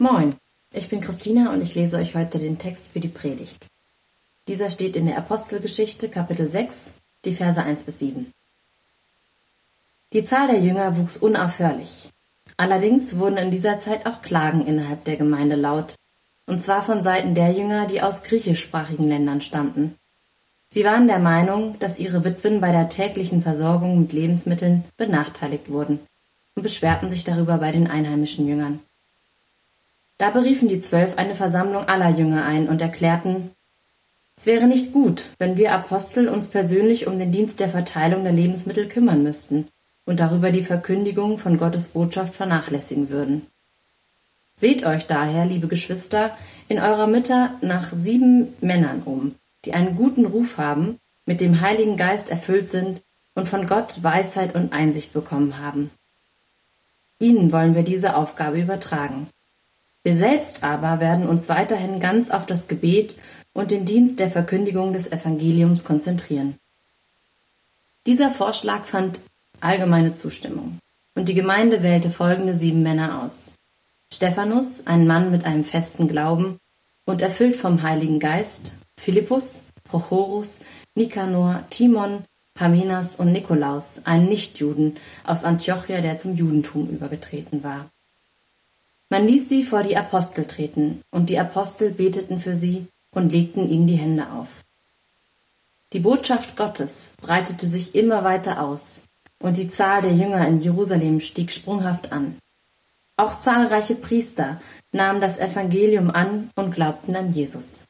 Moin, ich bin Christina und ich lese euch heute den Text für die Predigt. Dieser steht in der Apostelgeschichte Kapitel 6, die Verse 1 bis 7. Die Zahl der Jünger wuchs unaufhörlich. Allerdings wurden in dieser Zeit auch Klagen innerhalb der Gemeinde laut, und zwar von Seiten der Jünger, die aus griechischsprachigen Ländern stammten. Sie waren der Meinung, dass ihre Witwen bei der täglichen Versorgung mit Lebensmitteln benachteiligt wurden und beschwerten sich darüber bei den einheimischen Jüngern. Da beriefen die Zwölf eine Versammlung aller Jünger ein und erklärten, es wäre nicht gut, wenn wir Apostel uns persönlich um den Dienst der Verteilung der Lebensmittel kümmern müssten und darüber die Verkündigung von Gottes Botschaft vernachlässigen würden. Seht euch daher, liebe Geschwister, in eurer Mitte nach sieben Männern um, die einen guten Ruf haben, mit dem Heiligen Geist erfüllt sind und von Gott Weisheit und Einsicht bekommen haben. Ihnen wollen wir diese Aufgabe übertragen. Wir selbst aber werden uns weiterhin ganz auf das Gebet und den Dienst der Verkündigung des Evangeliums konzentrieren. Dieser Vorschlag fand allgemeine Zustimmung, und die Gemeinde wählte folgende sieben Männer aus. Stephanus, ein Mann mit einem festen Glauben und erfüllt vom Heiligen Geist, Philippus, Prochorus, Nikanor, Timon, Paminas und Nikolaus, ein Nichtjuden aus Antiochia, der zum Judentum übergetreten war. Man ließ sie vor die Apostel treten, und die Apostel beteten für sie und legten ihnen die Hände auf. Die Botschaft Gottes breitete sich immer weiter aus, und die Zahl der Jünger in Jerusalem stieg sprunghaft an. Auch zahlreiche Priester nahmen das Evangelium an und glaubten an Jesus.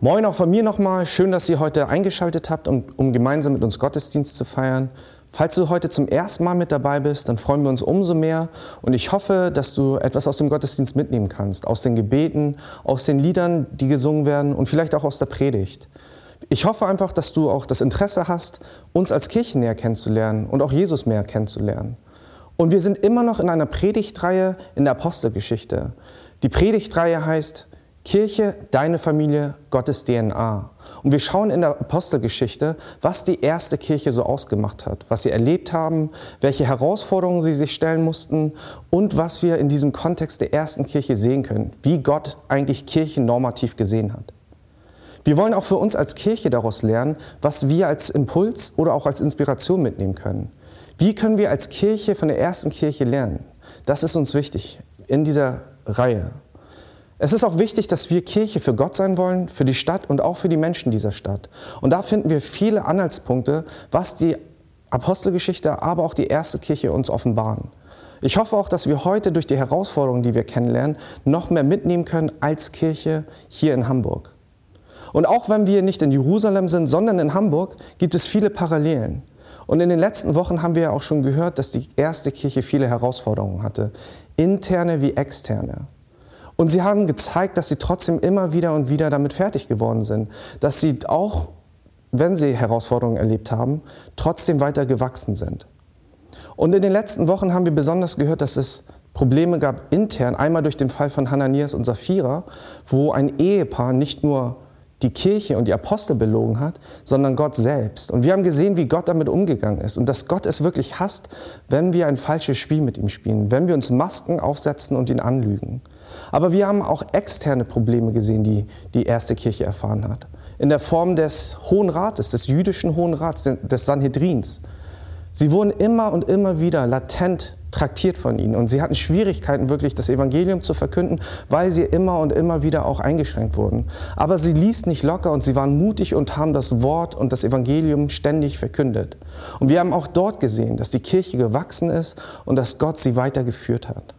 Moin auch von mir nochmal. Schön, dass ihr heute eingeschaltet habt, um, um, gemeinsam mit uns Gottesdienst zu feiern. Falls du heute zum ersten Mal mit dabei bist, dann freuen wir uns umso mehr und ich hoffe, dass du etwas aus dem Gottesdienst mitnehmen kannst, aus den Gebeten, aus den Liedern, die gesungen werden und vielleicht auch aus der Predigt. Ich hoffe einfach, dass du auch das Interesse hast, uns als Kirche näher kennenzulernen und auch Jesus mehr kennenzulernen. Und wir sind immer noch in einer Predigtreihe in der Apostelgeschichte. Die Predigtreihe heißt Kirche, deine Familie, Gottes DNA. Und wir schauen in der Apostelgeschichte, was die erste Kirche so ausgemacht hat, was sie erlebt haben, welche Herausforderungen sie sich stellen mussten und was wir in diesem Kontext der ersten Kirche sehen können, wie Gott eigentlich Kirche normativ gesehen hat. Wir wollen auch für uns als Kirche daraus lernen, was wir als Impuls oder auch als Inspiration mitnehmen können. Wie können wir als Kirche von der ersten Kirche lernen? Das ist uns wichtig in dieser Reihe. Es ist auch wichtig, dass wir Kirche für Gott sein wollen, für die Stadt und auch für die Menschen dieser Stadt. Und da finden wir viele Anhaltspunkte, was die Apostelgeschichte, aber auch die erste Kirche uns offenbaren. Ich hoffe auch, dass wir heute durch die Herausforderungen, die wir kennenlernen, noch mehr mitnehmen können als Kirche hier in Hamburg. Und auch wenn wir nicht in Jerusalem sind, sondern in Hamburg, gibt es viele Parallelen. Und in den letzten Wochen haben wir ja auch schon gehört, dass die erste Kirche viele Herausforderungen hatte, interne wie externe. Und sie haben gezeigt, dass sie trotzdem immer wieder und wieder damit fertig geworden sind, dass sie auch, wenn sie Herausforderungen erlebt haben, trotzdem weiter gewachsen sind. Und in den letzten Wochen haben wir besonders gehört, dass es Probleme gab intern, einmal durch den Fall von Hananias und Sapphira, wo ein Ehepaar nicht nur die Kirche und die Apostel belogen hat, sondern Gott selbst. Und wir haben gesehen, wie Gott damit umgegangen ist und dass Gott es wirklich hasst, wenn wir ein falsches Spiel mit ihm spielen, wenn wir uns Masken aufsetzen und ihn anlügen. Aber wir haben auch externe Probleme gesehen, die die erste Kirche erfahren hat. In der Form des Hohen Rates, des jüdischen Hohen Rats, des Sanhedrins. Sie wurden immer und immer wieder latent traktiert von ihnen und sie hatten Schwierigkeiten, wirklich das Evangelium zu verkünden, weil sie immer und immer wieder auch eingeschränkt wurden. Aber sie ließ nicht locker und sie waren mutig und haben das Wort und das Evangelium ständig verkündet. Und wir haben auch dort gesehen, dass die Kirche gewachsen ist und dass Gott sie weitergeführt hat.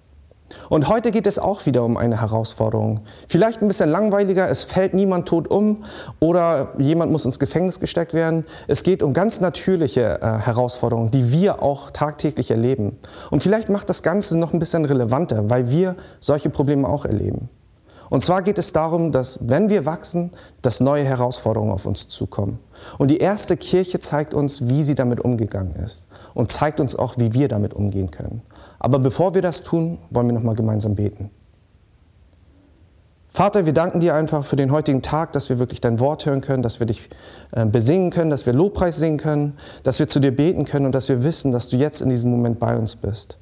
Und heute geht es auch wieder um eine Herausforderung. Vielleicht ein bisschen langweiliger, es fällt niemand tot um oder jemand muss ins Gefängnis gesteckt werden. Es geht um ganz natürliche äh, Herausforderungen, die wir auch tagtäglich erleben. Und vielleicht macht das Ganze noch ein bisschen relevanter, weil wir solche Probleme auch erleben. Und zwar geht es darum, dass wenn wir wachsen, dass neue Herausforderungen auf uns zukommen. Und die erste Kirche zeigt uns, wie sie damit umgegangen ist und zeigt uns auch, wie wir damit umgehen können. Aber bevor wir das tun, wollen wir noch mal gemeinsam beten. Vater, wir danken dir einfach für den heutigen Tag, dass wir wirklich dein Wort hören können, dass wir dich äh, besingen können, dass wir Lobpreis singen können, dass wir zu dir beten können und dass wir wissen, dass du jetzt in diesem Moment bei uns bist.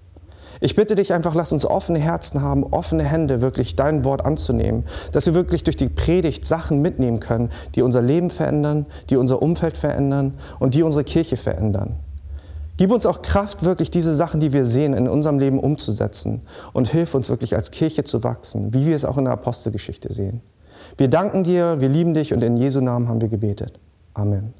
Ich bitte dich einfach, lass uns offene Herzen haben, offene Hände, wirklich dein Wort anzunehmen, dass wir wirklich durch die Predigt Sachen mitnehmen können, die unser Leben verändern, die unser Umfeld verändern und die unsere Kirche verändern. Gib uns auch Kraft, wirklich diese Sachen, die wir sehen, in unserem Leben umzusetzen und hilf uns wirklich als Kirche zu wachsen, wie wir es auch in der Apostelgeschichte sehen. Wir danken dir, wir lieben dich und in Jesu Namen haben wir gebetet. Amen.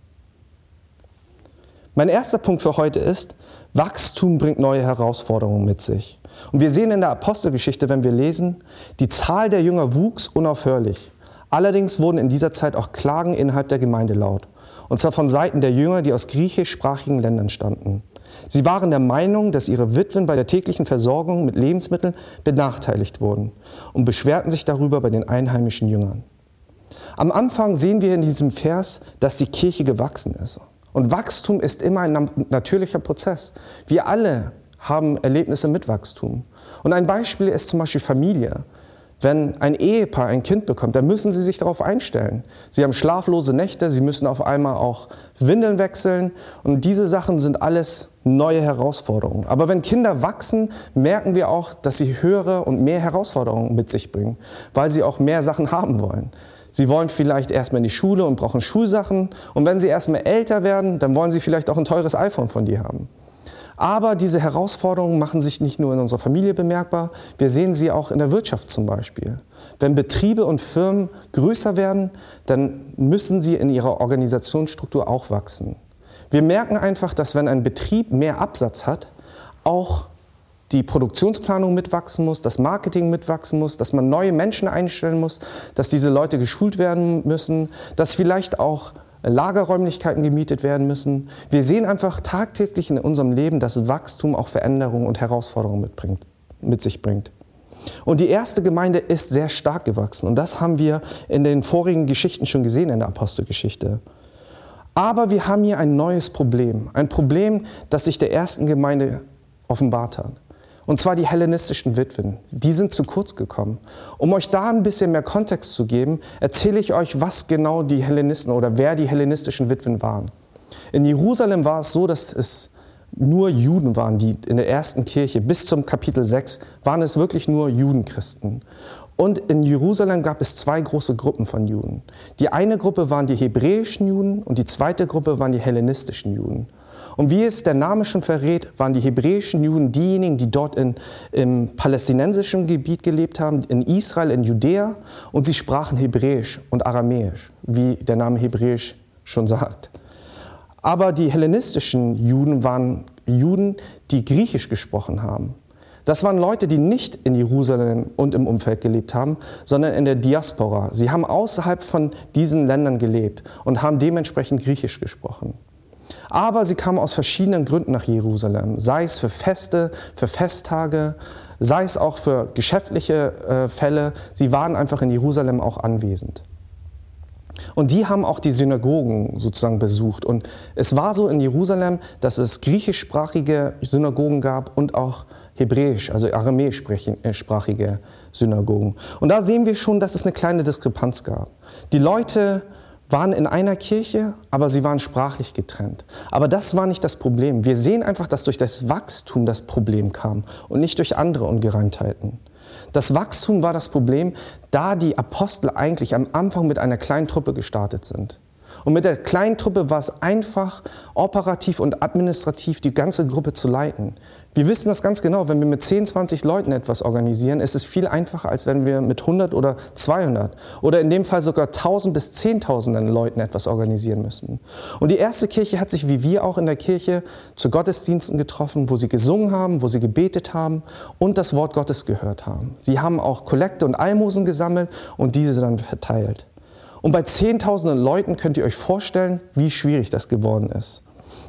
Mein erster Punkt für heute ist, Wachstum bringt neue Herausforderungen mit sich. Und wir sehen in der Apostelgeschichte, wenn wir lesen, die Zahl der Jünger wuchs unaufhörlich. Allerdings wurden in dieser Zeit auch Klagen innerhalb der Gemeinde laut. Und zwar von Seiten der Jünger, die aus griechischsprachigen Ländern stammten. Sie waren der Meinung, dass ihre Witwen bei der täglichen Versorgung mit Lebensmitteln benachteiligt wurden und beschwerten sich darüber bei den einheimischen Jüngern. Am Anfang sehen wir in diesem Vers, dass die Kirche gewachsen ist. Und Wachstum ist immer ein natürlicher Prozess. Wir alle haben Erlebnisse mit Wachstum. Und ein Beispiel ist zum Beispiel Familie. Wenn ein Ehepaar ein Kind bekommt, dann müssen sie sich darauf einstellen. Sie haben schlaflose Nächte, sie müssen auf einmal auch Windeln wechseln und diese Sachen sind alles neue Herausforderungen. Aber wenn Kinder wachsen, merken wir auch, dass sie höhere und mehr Herausforderungen mit sich bringen, weil sie auch mehr Sachen haben wollen. Sie wollen vielleicht erstmal in die Schule und brauchen Schulsachen. Und wenn sie erstmal älter werden, dann wollen sie vielleicht auch ein teures iPhone von dir haben. Aber diese Herausforderungen machen sich nicht nur in unserer Familie bemerkbar, wir sehen sie auch in der Wirtschaft zum Beispiel. Wenn Betriebe und Firmen größer werden, dann müssen sie in ihrer Organisationsstruktur auch wachsen. Wir merken einfach, dass wenn ein Betrieb mehr Absatz hat, auch die Produktionsplanung mitwachsen muss, das Marketing mitwachsen muss, dass man neue Menschen einstellen muss, dass diese Leute geschult werden müssen, dass vielleicht auch Lagerräumlichkeiten gemietet werden müssen. Wir sehen einfach tagtäglich in unserem Leben, dass Wachstum auch Veränderungen und Herausforderungen mitbringt, mit sich bringt. Und die erste Gemeinde ist sehr stark gewachsen. Und das haben wir in den vorigen Geschichten schon gesehen in der Apostelgeschichte. Aber wir haben hier ein neues Problem. Ein Problem, das sich der ersten Gemeinde offenbart hat. Und zwar die hellenistischen Witwen. Die sind zu kurz gekommen. Um euch da ein bisschen mehr Kontext zu geben, erzähle ich euch, was genau die Hellenisten oder wer die hellenistischen Witwen waren. In Jerusalem war es so, dass es nur Juden waren, die in der ersten Kirche bis zum Kapitel 6 waren es wirklich nur Judenchristen. Und in Jerusalem gab es zwei große Gruppen von Juden. Die eine Gruppe waren die hebräischen Juden und die zweite Gruppe waren die hellenistischen Juden. Und wie es der Name schon verrät, waren die hebräischen Juden diejenigen, die dort in, im palästinensischen Gebiet gelebt haben, in Israel, in Judäa, und sie sprachen Hebräisch und Aramäisch, wie der Name Hebräisch schon sagt. Aber die hellenistischen Juden waren Juden, die Griechisch gesprochen haben. Das waren Leute, die nicht in Jerusalem und im Umfeld gelebt haben, sondern in der Diaspora. Sie haben außerhalb von diesen Ländern gelebt und haben dementsprechend Griechisch gesprochen. Aber sie kamen aus verschiedenen Gründen nach Jerusalem, sei es für Feste, für Festtage, sei es auch für geschäftliche äh, Fälle. Sie waren einfach in Jerusalem auch anwesend. Und die haben auch die Synagogen sozusagen besucht. Und es war so in Jerusalem, dass es griechischsprachige Synagogen gab und auch hebräisch, also aramäischsprachige Synagogen. Und da sehen wir schon, dass es eine kleine Diskrepanz gab. Die Leute waren in einer Kirche, aber sie waren sprachlich getrennt. Aber das war nicht das Problem. Wir sehen einfach, dass durch das Wachstum das Problem kam und nicht durch andere Ungereimtheiten. Das Wachstum war das Problem, da die Apostel eigentlich am Anfang mit einer kleinen Truppe gestartet sind. Und mit der kleinen Truppe war es einfach, operativ und administrativ die ganze Gruppe zu leiten. Wir wissen das ganz genau, wenn wir mit 10, 20 Leuten etwas organisieren, ist es viel einfacher, als wenn wir mit 100 oder 200 oder in dem Fall sogar 1000 bis 10.000 Leuten etwas organisieren müssen. Und die erste Kirche hat sich wie wir auch in der Kirche zu Gottesdiensten getroffen, wo sie gesungen haben, wo sie gebetet haben und das Wort Gottes gehört haben. Sie haben auch Kollekte und Almosen gesammelt und diese dann verteilt. Und bei Zehntausenden Leuten könnt ihr euch vorstellen, wie schwierig das geworden ist.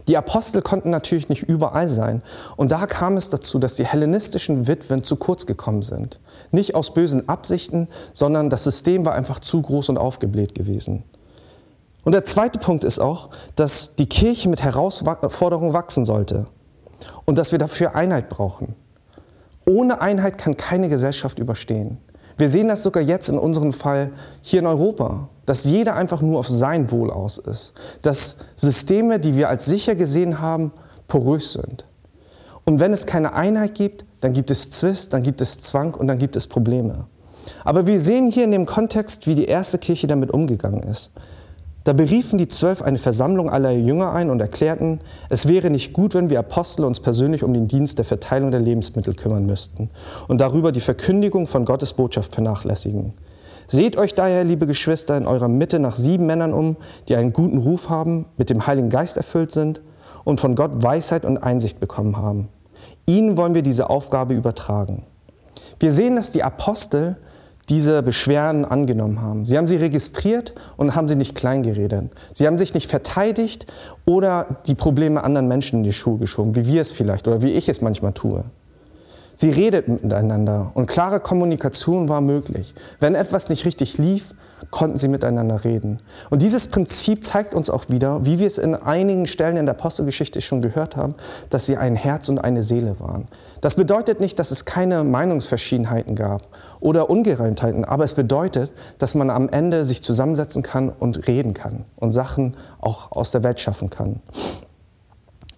Die Apostel konnten natürlich nicht überall sein. Und da kam es dazu, dass die hellenistischen Witwen zu kurz gekommen sind. Nicht aus bösen Absichten, sondern das System war einfach zu groß und aufgebläht gewesen. Und der zweite Punkt ist auch, dass die Kirche mit Herausforderungen wachsen sollte und dass wir dafür Einheit brauchen. Ohne Einheit kann keine Gesellschaft überstehen. Wir sehen das sogar jetzt in unserem Fall hier in Europa, dass jeder einfach nur auf sein Wohl aus ist, dass Systeme, die wir als sicher gesehen haben, porös sind. Und wenn es keine Einheit gibt, dann gibt es Zwist, dann gibt es Zwang und dann gibt es Probleme. Aber wir sehen hier in dem Kontext, wie die erste Kirche damit umgegangen ist. Da beriefen die Zwölf eine Versammlung aller Jünger ein und erklärten, es wäre nicht gut, wenn wir Apostel uns persönlich um den Dienst der Verteilung der Lebensmittel kümmern müssten und darüber die Verkündigung von Gottes Botschaft vernachlässigen. Seht euch daher, liebe Geschwister, in eurer Mitte nach sieben Männern um, die einen guten Ruf haben, mit dem Heiligen Geist erfüllt sind und von Gott Weisheit und Einsicht bekommen haben. Ihnen wollen wir diese Aufgabe übertragen. Wir sehen, dass die Apostel diese Beschwerden angenommen haben. Sie haben sie registriert und haben sie nicht kleingeredet. Sie haben sich nicht verteidigt oder die Probleme anderen Menschen in die Schuhe geschoben, wie wir es vielleicht oder wie ich es manchmal tue. Sie redet miteinander und klare Kommunikation war möglich. Wenn etwas nicht richtig lief, konnten sie miteinander reden. Und dieses Prinzip zeigt uns auch wieder, wie wir es in einigen Stellen in der Apostelgeschichte schon gehört haben, dass sie ein Herz und eine Seele waren. Das bedeutet nicht, dass es keine Meinungsverschiedenheiten gab oder Ungereimtheiten, aber es bedeutet, dass man am Ende sich zusammensetzen kann und reden kann und Sachen auch aus der Welt schaffen kann.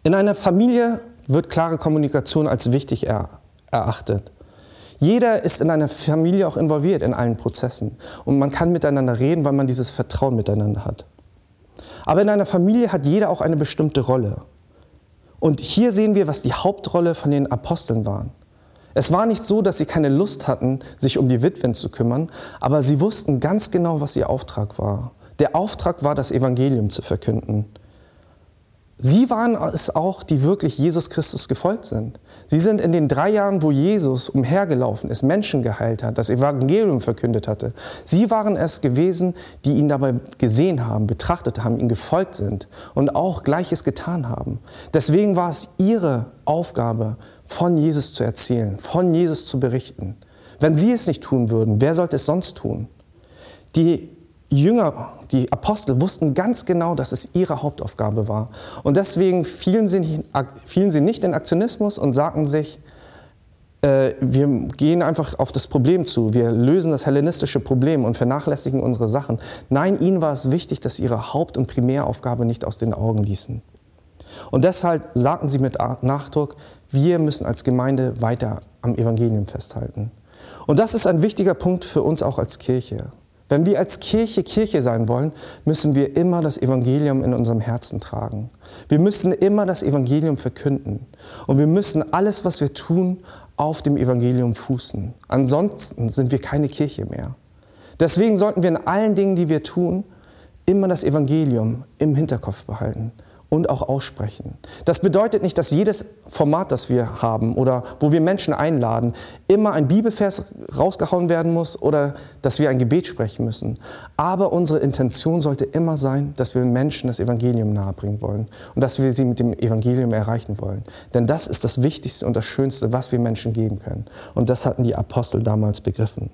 In einer Familie wird klare Kommunikation als wichtig er erachtet. Jeder ist in einer Familie auch involviert in allen Prozessen und man kann miteinander reden, weil man dieses Vertrauen miteinander hat. Aber in einer Familie hat jeder auch eine bestimmte Rolle. Und hier sehen wir, was die Hauptrolle von den Aposteln war. Es war nicht so, dass sie keine Lust hatten, sich um die Witwen zu kümmern, aber sie wussten ganz genau, was ihr Auftrag war. Der Auftrag war, das Evangelium zu verkünden. Sie waren es auch, die wirklich Jesus Christus gefolgt sind. Sie sind in den drei Jahren, wo Jesus umhergelaufen ist, Menschen geheilt hat, das Evangelium verkündet hatte. Sie waren es gewesen, die ihn dabei gesehen haben, betrachtet haben, ihm gefolgt sind und auch Gleiches getan haben. Deswegen war es ihre Aufgabe, von Jesus zu erzählen, von Jesus zu berichten. Wenn sie es nicht tun würden, wer sollte es sonst tun? Die Jünger, die Apostel wussten ganz genau, dass es ihre Hauptaufgabe war. Und deswegen fielen sie nicht, fielen sie nicht in Aktionismus und sagten sich, äh, wir gehen einfach auf das Problem zu, wir lösen das hellenistische Problem und vernachlässigen unsere Sachen. Nein, ihnen war es wichtig, dass sie ihre Haupt- und Primäraufgabe nicht aus den Augen ließen. Und deshalb sagten sie mit Nachdruck, wir müssen als Gemeinde weiter am Evangelium festhalten. Und das ist ein wichtiger Punkt für uns auch als Kirche. Wenn wir als Kirche Kirche sein wollen, müssen wir immer das Evangelium in unserem Herzen tragen. Wir müssen immer das Evangelium verkünden. Und wir müssen alles, was wir tun, auf dem Evangelium fußen. Ansonsten sind wir keine Kirche mehr. Deswegen sollten wir in allen Dingen, die wir tun, immer das Evangelium im Hinterkopf behalten und auch aussprechen. Das bedeutet nicht, dass jedes Format, das wir haben oder wo wir Menschen einladen, immer ein Bibelvers rausgehauen werden muss oder dass wir ein Gebet sprechen müssen. Aber unsere Intention sollte immer sein, dass wir Menschen das Evangelium nahebringen wollen und dass wir sie mit dem Evangelium erreichen wollen. Denn das ist das Wichtigste und das Schönste, was wir Menschen geben können. Und das hatten die Apostel damals begriffen.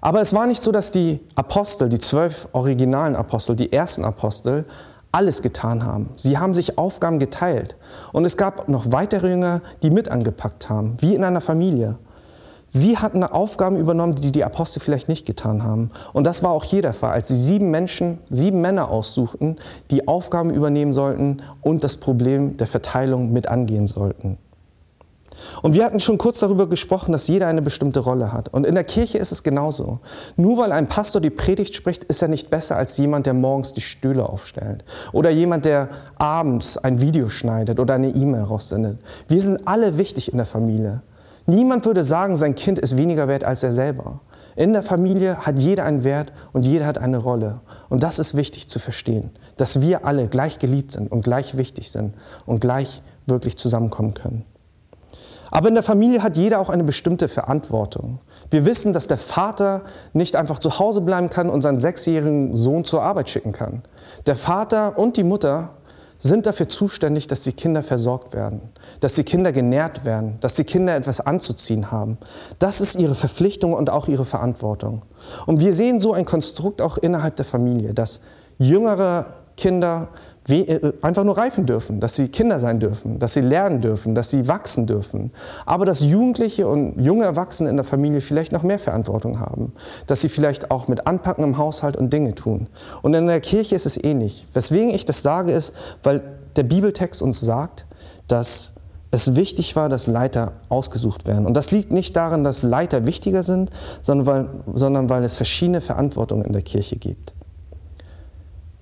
Aber es war nicht so, dass die Apostel, die zwölf originalen Apostel, die ersten Apostel, alles getan haben. Sie haben sich Aufgaben geteilt. Und es gab noch weitere Jünger, die mit angepackt haben, wie in einer Familie. Sie hatten Aufgaben übernommen, die die Apostel vielleicht nicht getan haben. Und das war auch hier der Fall, als sie sieben Menschen, sieben Männer aussuchten, die Aufgaben übernehmen sollten und das Problem der Verteilung mit angehen sollten. Und wir hatten schon kurz darüber gesprochen, dass jeder eine bestimmte Rolle hat. Und in der Kirche ist es genauso. Nur weil ein Pastor die Predigt spricht, ist er nicht besser als jemand, der morgens die Stühle aufstellt. Oder jemand, der abends ein Video schneidet oder eine E-Mail raussendet. Wir sind alle wichtig in der Familie. Niemand würde sagen, sein Kind ist weniger wert als er selber. In der Familie hat jeder einen Wert und jeder hat eine Rolle. Und das ist wichtig zu verstehen, dass wir alle gleich geliebt sind und gleich wichtig sind und gleich wirklich zusammenkommen können. Aber in der Familie hat jeder auch eine bestimmte Verantwortung. Wir wissen, dass der Vater nicht einfach zu Hause bleiben kann und seinen sechsjährigen Sohn zur Arbeit schicken kann. Der Vater und die Mutter sind dafür zuständig, dass die Kinder versorgt werden, dass die Kinder genährt werden, dass die Kinder etwas anzuziehen haben. Das ist ihre Verpflichtung und auch ihre Verantwortung. Und wir sehen so ein Konstrukt auch innerhalb der Familie, dass jüngere Kinder einfach nur reifen dürfen, dass sie Kinder sein dürfen, dass sie lernen dürfen, dass sie wachsen dürfen. Aber dass Jugendliche und junge Erwachsene in der Familie vielleicht noch mehr Verantwortung haben, dass sie vielleicht auch mit anpacken im Haushalt und Dinge tun. Und in der Kirche ist es ähnlich. Weswegen ich das sage, ist, weil der Bibeltext uns sagt, dass es wichtig war, dass Leiter ausgesucht werden. Und das liegt nicht daran, dass Leiter wichtiger sind, sondern weil, sondern weil es verschiedene Verantwortungen in der Kirche gibt.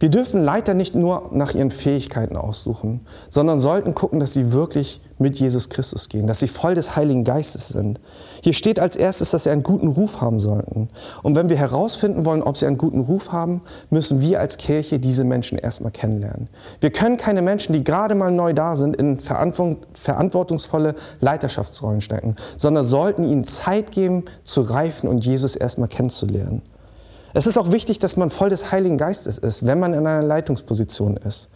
Wir dürfen Leiter nicht nur nach ihren Fähigkeiten aussuchen, sondern sollten gucken, dass sie wirklich mit Jesus Christus gehen, dass sie voll des Heiligen Geistes sind. Hier steht als erstes, dass sie einen guten Ruf haben sollten. Und wenn wir herausfinden wollen, ob sie einen guten Ruf haben, müssen wir als Kirche diese Menschen erstmal kennenlernen. Wir können keine Menschen, die gerade mal neu da sind, in verantwortungsvolle Leiterschaftsrollen stecken, sondern sollten ihnen Zeit geben, zu reifen und Jesus erstmal kennenzulernen. Es ist auch wichtig, dass man voll des Heiligen Geistes ist, wenn man in einer Leitungsposition ist,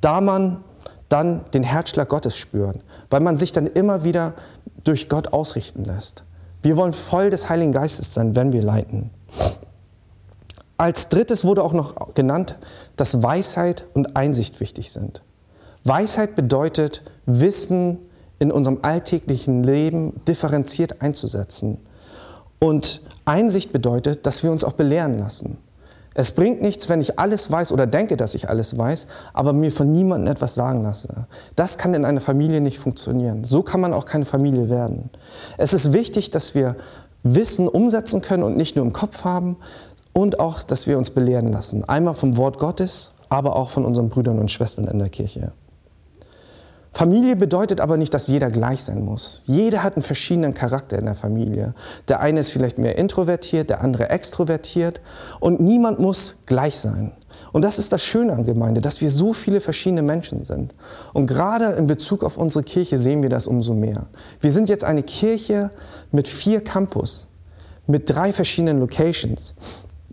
da man dann den Herzschlag Gottes spürt, weil man sich dann immer wieder durch Gott ausrichten lässt. Wir wollen voll des Heiligen Geistes sein, wenn wir leiten. Als drittes wurde auch noch genannt, dass Weisheit und Einsicht wichtig sind. Weisheit bedeutet, Wissen in unserem alltäglichen Leben differenziert einzusetzen. Und Einsicht bedeutet, dass wir uns auch belehren lassen. Es bringt nichts, wenn ich alles weiß oder denke, dass ich alles weiß, aber mir von niemandem etwas sagen lasse. Das kann in einer Familie nicht funktionieren. So kann man auch keine Familie werden. Es ist wichtig, dass wir Wissen umsetzen können und nicht nur im Kopf haben und auch, dass wir uns belehren lassen. Einmal vom Wort Gottes, aber auch von unseren Brüdern und Schwestern in der Kirche. Familie bedeutet aber nicht, dass jeder gleich sein muss. Jeder hat einen verschiedenen Charakter in der Familie. Der eine ist vielleicht mehr introvertiert, der andere extrovertiert und niemand muss gleich sein. Und das ist das Schöne an Gemeinde, dass wir so viele verschiedene Menschen sind. Und gerade in Bezug auf unsere Kirche sehen wir das umso mehr. Wir sind jetzt eine Kirche mit vier Campus, mit drei verschiedenen Locations,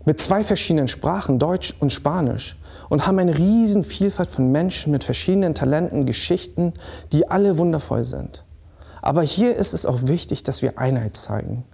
mit zwei verschiedenen Sprachen, Deutsch und Spanisch und haben eine riesen Vielfalt von Menschen mit verschiedenen Talenten, Geschichten, die alle wundervoll sind. Aber hier ist es auch wichtig, dass wir Einheit zeigen.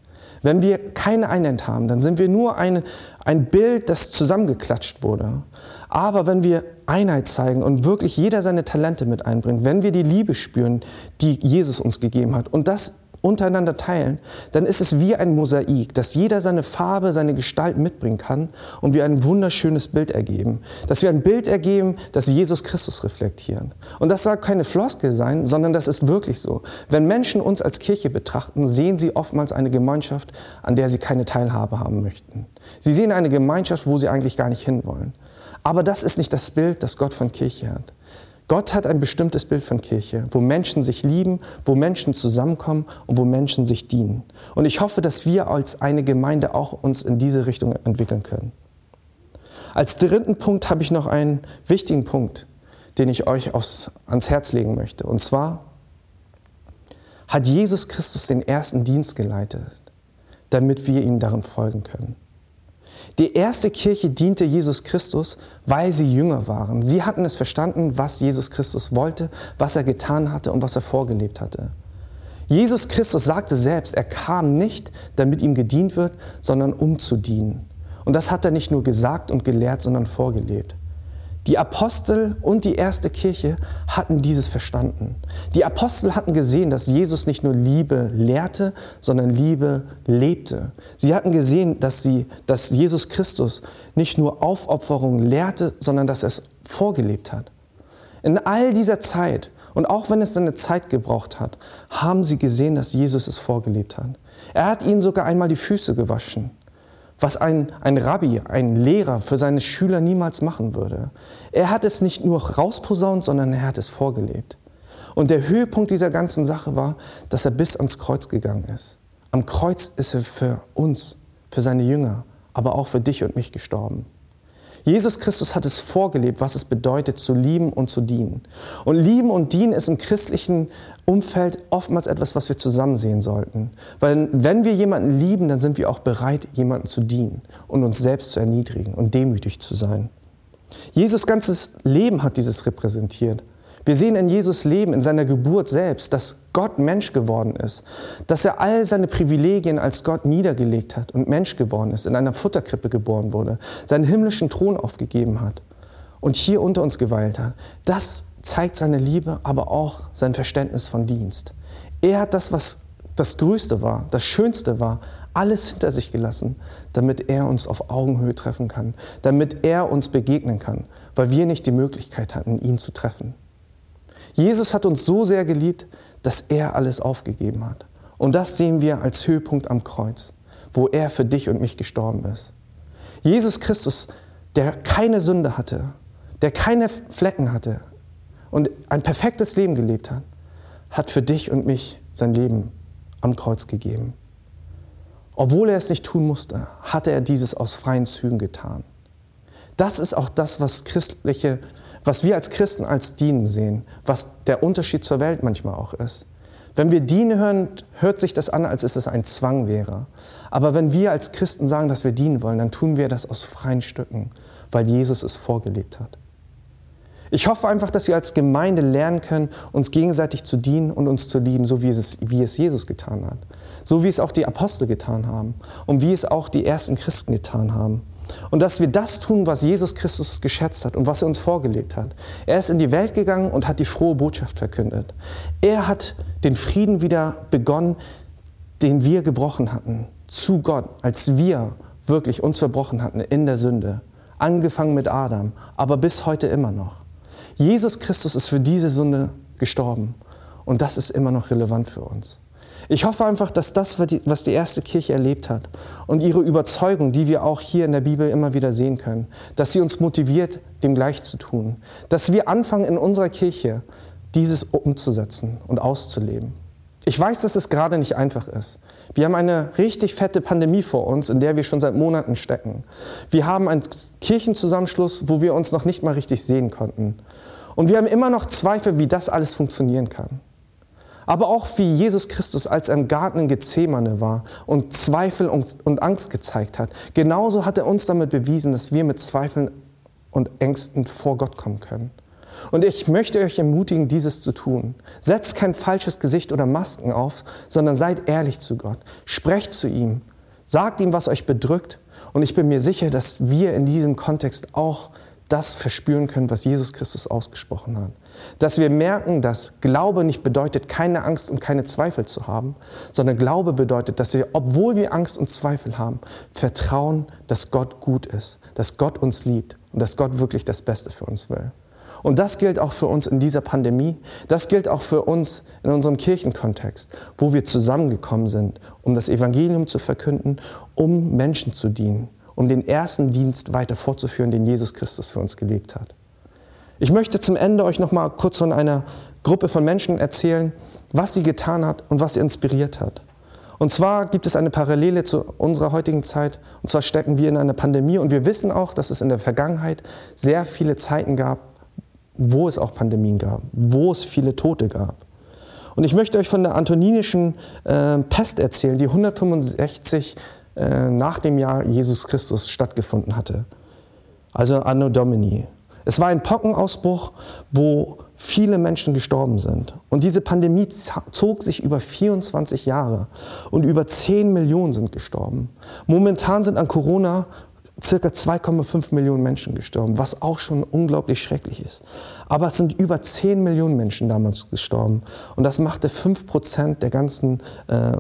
Wenn wir keine Einheit haben, dann sind wir nur ein, ein Bild, das zusammengeklatscht wurde. Aber wenn wir Einheit zeigen und wirklich jeder seine Talente mit einbringt, wenn wir die Liebe spüren, die Jesus uns gegeben hat und das untereinander teilen, dann ist es wie ein Mosaik, dass jeder seine Farbe, seine Gestalt mitbringen kann und wir ein wunderschönes Bild ergeben. Dass wir ein Bild ergeben, das Jesus Christus reflektieren. Und das soll keine Floskel sein, sondern das ist wirklich so. Wenn Menschen uns als Kirche betrachten, sehen sie oftmals eine Gemeinschaft, an der sie keine Teilhabe haben möchten. Sie sehen eine Gemeinschaft, wo sie eigentlich gar nicht hinwollen. Aber das ist nicht das Bild, das Gott von Kirche hat. Gott hat ein bestimmtes Bild von Kirche, wo Menschen sich lieben, wo Menschen zusammenkommen und wo Menschen sich dienen. Und ich hoffe, dass wir als eine Gemeinde auch uns in diese Richtung entwickeln können. Als dritten Punkt habe ich noch einen wichtigen Punkt, den ich euch aufs, ans Herz legen möchte. Und zwar hat Jesus Christus den ersten Dienst geleitet, damit wir ihm darin folgen können. Die erste Kirche diente Jesus Christus, weil sie Jünger waren. Sie hatten es verstanden, was Jesus Christus wollte, was er getan hatte und was er vorgelebt hatte. Jesus Christus sagte selbst, er kam nicht, damit ihm gedient wird, sondern um zu dienen. Und das hat er nicht nur gesagt und gelehrt, sondern vorgelebt. Die Apostel und die erste Kirche hatten dieses verstanden. Die Apostel hatten gesehen, dass Jesus nicht nur Liebe lehrte, sondern Liebe lebte. Sie hatten gesehen, dass, sie, dass Jesus Christus nicht nur Aufopferung lehrte, sondern dass er es vorgelebt hat. In all dieser Zeit, und auch wenn es seine Zeit gebraucht hat, haben sie gesehen, dass Jesus es vorgelebt hat. Er hat ihnen sogar einmal die Füße gewaschen was ein, ein Rabbi, ein Lehrer für seine Schüler niemals machen würde. Er hat es nicht nur rausposaunt, sondern er hat es vorgelebt. Und der Höhepunkt dieser ganzen Sache war, dass er bis ans Kreuz gegangen ist. Am Kreuz ist er für uns, für seine Jünger, aber auch für dich und mich gestorben. Jesus Christus hat es vorgelebt, was es bedeutet, zu lieben und zu dienen. Und lieben und dienen ist im christlichen Umfeld oftmals etwas, was wir zusammen sehen sollten. Weil wenn wir jemanden lieben, dann sind wir auch bereit, jemanden zu dienen und uns selbst zu erniedrigen und demütig zu sein. Jesus ganzes Leben hat dieses repräsentiert. Wir sehen in Jesus Leben, in seiner Geburt selbst, dass Gott Mensch geworden ist, dass er all seine Privilegien als Gott niedergelegt hat und Mensch geworden ist, in einer Futterkrippe geboren wurde, seinen himmlischen Thron aufgegeben hat und hier unter uns geweilt hat, das zeigt seine Liebe, aber auch sein Verständnis von Dienst. Er hat das, was das Größte war, das Schönste war, alles hinter sich gelassen, damit er uns auf Augenhöhe treffen kann, damit er uns begegnen kann, weil wir nicht die Möglichkeit hatten, ihn zu treffen. Jesus hat uns so sehr geliebt, dass er alles aufgegeben hat. Und das sehen wir als Höhepunkt am Kreuz, wo er für dich und mich gestorben ist. Jesus Christus, der keine Sünde hatte, der keine Flecken hatte und ein perfektes Leben gelebt hat, hat für dich und mich sein Leben am Kreuz gegeben. Obwohl er es nicht tun musste, hatte er dieses aus freien Zügen getan. Das ist auch das, was christliche, was wir als Christen als Dienen sehen, was der Unterschied zur Welt manchmal auch ist. Wenn wir dienen hören, hört sich das an, als ist es ein Zwang wäre. Aber wenn wir als Christen sagen, dass wir dienen wollen, dann tun wir das aus freien Stücken, weil Jesus es vorgelebt hat. Ich hoffe einfach, dass wir als Gemeinde lernen können, uns gegenseitig zu dienen und uns zu lieben, so wie es, wie es Jesus getan hat. So wie es auch die Apostel getan haben und wie es auch die ersten Christen getan haben. Und dass wir das tun, was Jesus Christus geschätzt hat und was er uns vorgelebt hat. Er ist in die Welt gegangen und hat die frohe Botschaft verkündet. Er hat den Frieden wieder begonnen, den wir gebrochen hatten, zu Gott, als wir wirklich uns verbrochen hatten in der Sünde. Angefangen mit Adam, aber bis heute immer noch. Jesus Christus ist für diese Sünde gestorben und das ist immer noch relevant für uns. Ich hoffe einfach, dass das, was die erste Kirche erlebt hat und ihre Überzeugung, die wir auch hier in der Bibel immer wieder sehen können, dass sie uns motiviert, dem gleich zu tun. Dass wir anfangen in unserer Kirche, dieses umzusetzen und auszuleben. Ich weiß, dass es gerade nicht einfach ist. Wir haben eine richtig fette Pandemie vor uns, in der wir schon seit Monaten stecken. Wir haben einen Kirchenzusammenschluss, wo wir uns noch nicht mal richtig sehen konnten. Und wir haben immer noch Zweifel, wie das alles funktionieren kann. Aber auch wie Jesus Christus, als er im Garten in Gethsemane war und Zweifel und Angst gezeigt hat, genauso hat er uns damit bewiesen, dass wir mit Zweifeln und Ängsten vor Gott kommen können. Und ich möchte euch ermutigen, dieses zu tun. Setzt kein falsches Gesicht oder Masken auf, sondern seid ehrlich zu Gott. Sprecht zu ihm. Sagt ihm, was euch bedrückt. Und ich bin mir sicher, dass wir in diesem Kontext auch das verspüren können, was Jesus Christus ausgesprochen hat. Dass wir merken, dass Glaube nicht bedeutet, keine Angst und keine Zweifel zu haben, sondern Glaube bedeutet, dass wir, obwohl wir Angst und Zweifel haben, vertrauen, dass Gott gut ist, dass Gott uns liebt und dass Gott wirklich das Beste für uns will. Und das gilt auch für uns in dieser Pandemie. Das gilt auch für uns in unserem Kirchenkontext, wo wir zusammengekommen sind, um das Evangelium zu verkünden, um Menschen zu dienen um den ersten Dienst weiter fortzuführen, den Jesus Christus für uns gelebt hat. Ich möchte zum Ende euch noch mal kurz von einer Gruppe von Menschen erzählen, was sie getan hat und was sie inspiriert hat. Und zwar gibt es eine Parallele zu unserer heutigen Zeit. Und zwar stecken wir in einer Pandemie und wir wissen auch, dass es in der Vergangenheit sehr viele Zeiten gab, wo es auch Pandemien gab, wo es viele Tote gab. Und ich möchte euch von der antoninischen äh, Pest erzählen, die 165 äh, nach dem Jahr Jesus Christus stattgefunden hatte. Also Anno Domini. Es war ein Pockenausbruch, wo viele Menschen gestorben sind. Und diese Pandemie zog sich über 24 Jahre und über 10 Millionen sind gestorben. Momentan sind an Corona circa 2,5 Millionen Menschen gestorben, was auch schon unglaublich schrecklich ist. Aber es sind über 10 Millionen Menschen damals gestorben. Und das machte 5 Prozent der ganzen äh,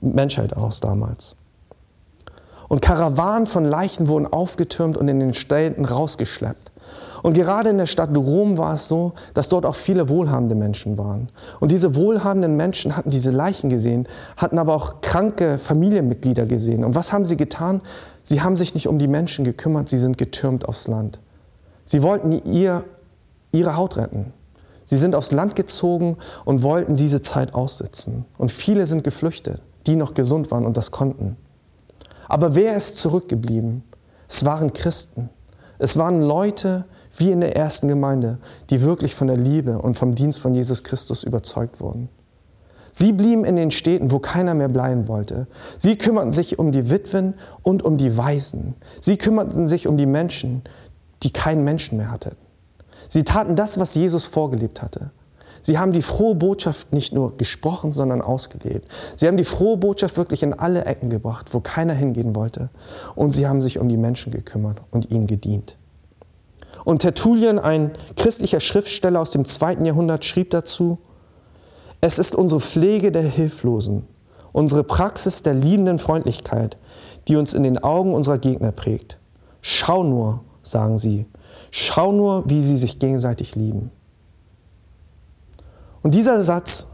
Menschheit aus damals. Und Karawanen von Leichen wurden aufgetürmt und in den Städten rausgeschleppt. Und gerade in der Stadt Rom war es so, dass dort auch viele wohlhabende Menschen waren. Und diese wohlhabenden Menschen hatten diese Leichen gesehen, hatten aber auch kranke Familienmitglieder gesehen. Und was haben sie getan? Sie haben sich nicht um die Menschen gekümmert, sie sind getürmt aufs Land. Sie wollten ihr, ihre Haut retten. Sie sind aufs Land gezogen und wollten diese Zeit aussitzen. Und viele sind geflüchtet, die noch gesund waren und das konnten. Aber wer ist zurückgeblieben? Es waren Christen. Es waren Leute wie in der ersten Gemeinde, die wirklich von der Liebe und vom Dienst von Jesus Christus überzeugt wurden. Sie blieben in den Städten, wo keiner mehr bleiben wollte. Sie kümmerten sich um die Witwen und um die Waisen. Sie kümmerten sich um die Menschen, die keinen Menschen mehr hatten. Sie taten das, was Jesus vorgelebt hatte. Sie haben die frohe Botschaft nicht nur gesprochen, sondern ausgelebt. Sie haben die frohe Botschaft wirklich in alle Ecken gebracht, wo keiner hingehen wollte. Und sie haben sich um die Menschen gekümmert und ihnen gedient. Und Tertullian, ein christlicher Schriftsteller aus dem zweiten Jahrhundert, schrieb dazu, es ist unsere Pflege der Hilflosen, unsere Praxis der liebenden Freundlichkeit, die uns in den Augen unserer Gegner prägt. Schau nur, sagen sie, schau nur, wie sie sich gegenseitig lieben. Und dieser Satz,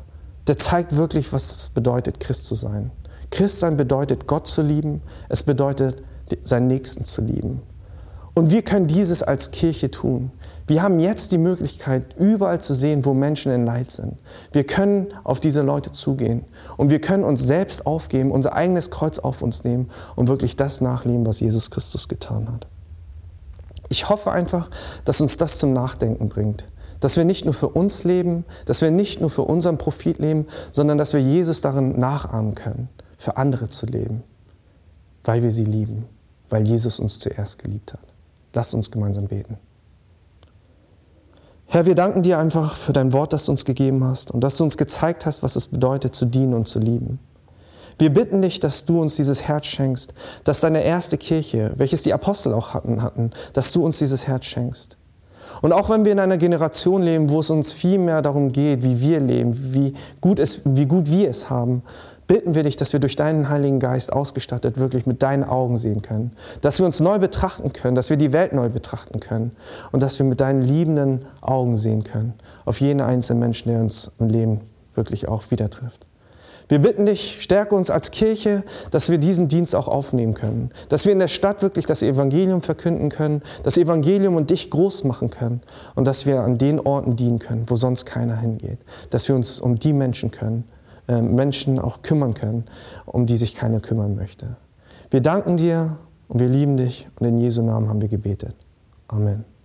der zeigt wirklich, was es bedeutet, Christ zu sein. Christsein bedeutet, Gott zu lieben, es bedeutet, seinen Nächsten zu lieben. Und wir können dieses als Kirche tun. Wir haben jetzt die Möglichkeit, überall zu sehen, wo Menschen in Leid sind. Wir können auf diese Leute zugehen und wir können uns selbst aufgeben, unser eigenes Kreuz auf uns nehmen und wirklich das nachleben, was Jesus Christus getan hat. Ich hoffe einfach, dass uns das zum Nachdenken bringt. Dass wir nicht nur für uns leben, dass wir nicht nur für unseren Profit leben, sondern dass wir Jesus darin nachahmen können, für andere zu leben, weil wir sie lieben, weil Jesus uns zuerst geliebt hat. Lasst uns gemeinsam beten. Herr, wir danken dir einfach für dein Wort, das du uns gegeben hast und dass du uns gezeigt hast, was es bedeutet, zu dienen und zu lieben. Wir bitten dich, dass du uns dieses Herz schenkst, dass deine erste Kirche, welches die Apostel auch hatten, hatten, dass du uns dieses Herz schenkst. Und auch wenn wir in einer Generation leben, wo es uns viel mehr darum geht, wie wir leben, wie gut, es, wie gut wir es haben, bitten wir dich, dass wir durch deinen Heiligen Geist ausgestattet wirklich mit deinen Augen sehen können, dass wir uns neu betrachten können, dass wir die Welt neu betrachten können. Und dass wir mit deinen liebenden Augen sehen können. Auf jeden einzelnen Menschen, der uns im Leben wirklich auch wieder trifft. Wir bitten dich, stärke uns als Kirche, dass wir diesen Dienst auch aufnehmen können, dass wir in der Stadt wirklich das Evangelium verkünden können, das Evangelium und dich groß machen können und dass wir an den Orten dienen können, wo sonst keiner hingeht, dass wir uns um die Menschen können, äh, Menschen auch kümmern können, um die sich keiner kümmern möchte. Wir danken dir und wir lieben dich und in Jesu Namen haben wir gebetet. Amen.